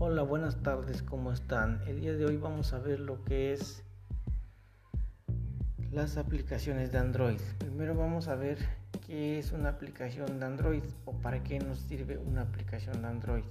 Hola, buenas tardes, ¿cómo están? El día de hoy vamos a ver lo que es las aplicaciones de Android. Primero vamos a ver qué es una aplicación de Android o para qué nos sirve una aplicación de Android.